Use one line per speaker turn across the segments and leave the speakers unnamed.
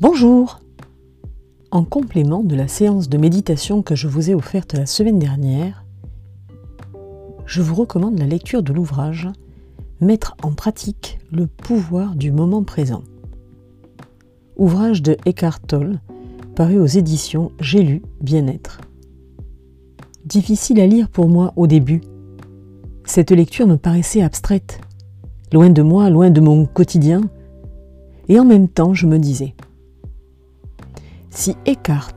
Bonjour En complément de la séance de méditation que je vous ai offerte la semaine dernière, je vous recommande la lecture de l'ouvrage Mettre en pratique le pouvoir du moment présent. Ouvrage de Eckhart Tolle, paru aux éditions J'ai lu Bien-être. Difficile à lire pour moi au début. Cette lecture me paraissait abstraite, loin de moi, loin de mon quotidien, et en même temps je me disais, si Eckhart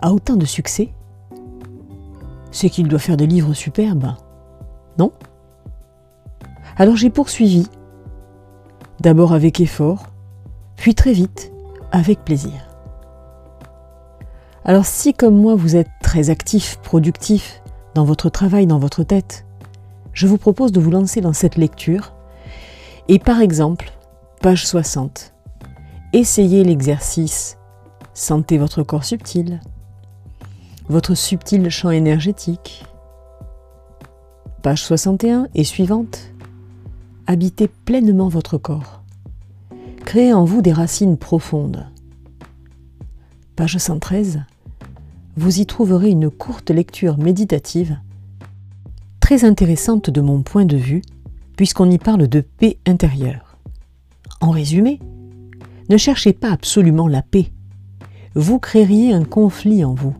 a autant de succès, c'est qu'il doit faire des livres superbes, non? Alors j'ai poursuivi, d'abord avec effort, puis très vite avec plaisir. Alors si comme moi vous êtes très actif, productif dans votre travail, dans votre tête, je vous propose de vous lancer dans cette lecture. Et par exemple, page 60, Essayez l'exercice. Sentez votre corps subtil, votre subtil champ énergétique. Page 61 et suivante. Habitez pleinement votre corps. Créez en vous des racines profondes. Page 113. Vous y trouverez une courte lecture méditative, très intéressante de mon point de vue, puisqu'on y parle de paix intérieure. En résumé, ne cherchez pas absolument la paix. Vous créeriez un conflit en vous.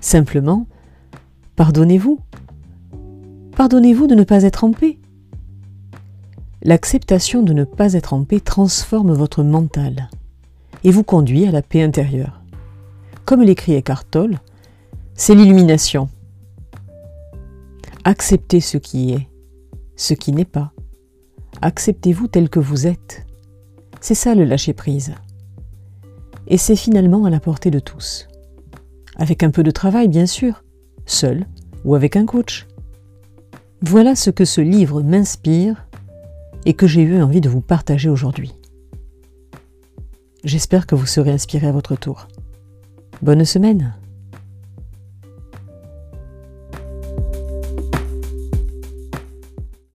Simplement, pardonnez-vous. Pardonnez-vous de ne pas être en paix. L'acceptation de ne pas être en paix transforme votre mental et vous conduit à la paix intérieure. Comme l'écrit Eckhart Tolle, c'est l'illumination. Acceptez ce qui est, ce qui n'est pas. Acceptez-vous tel que vous êtes. C'est ça le lâcher-prise. Et c'est finalement à la portée de tous. Avec un peu de travail, bien sûr, seul ou avec un coach. Voilà ce que ce livre m'inspire et que j'ai eu envie de vous partager aujourd'hui. J'espère que vous serez inspiré à votre tour. Bonne semaine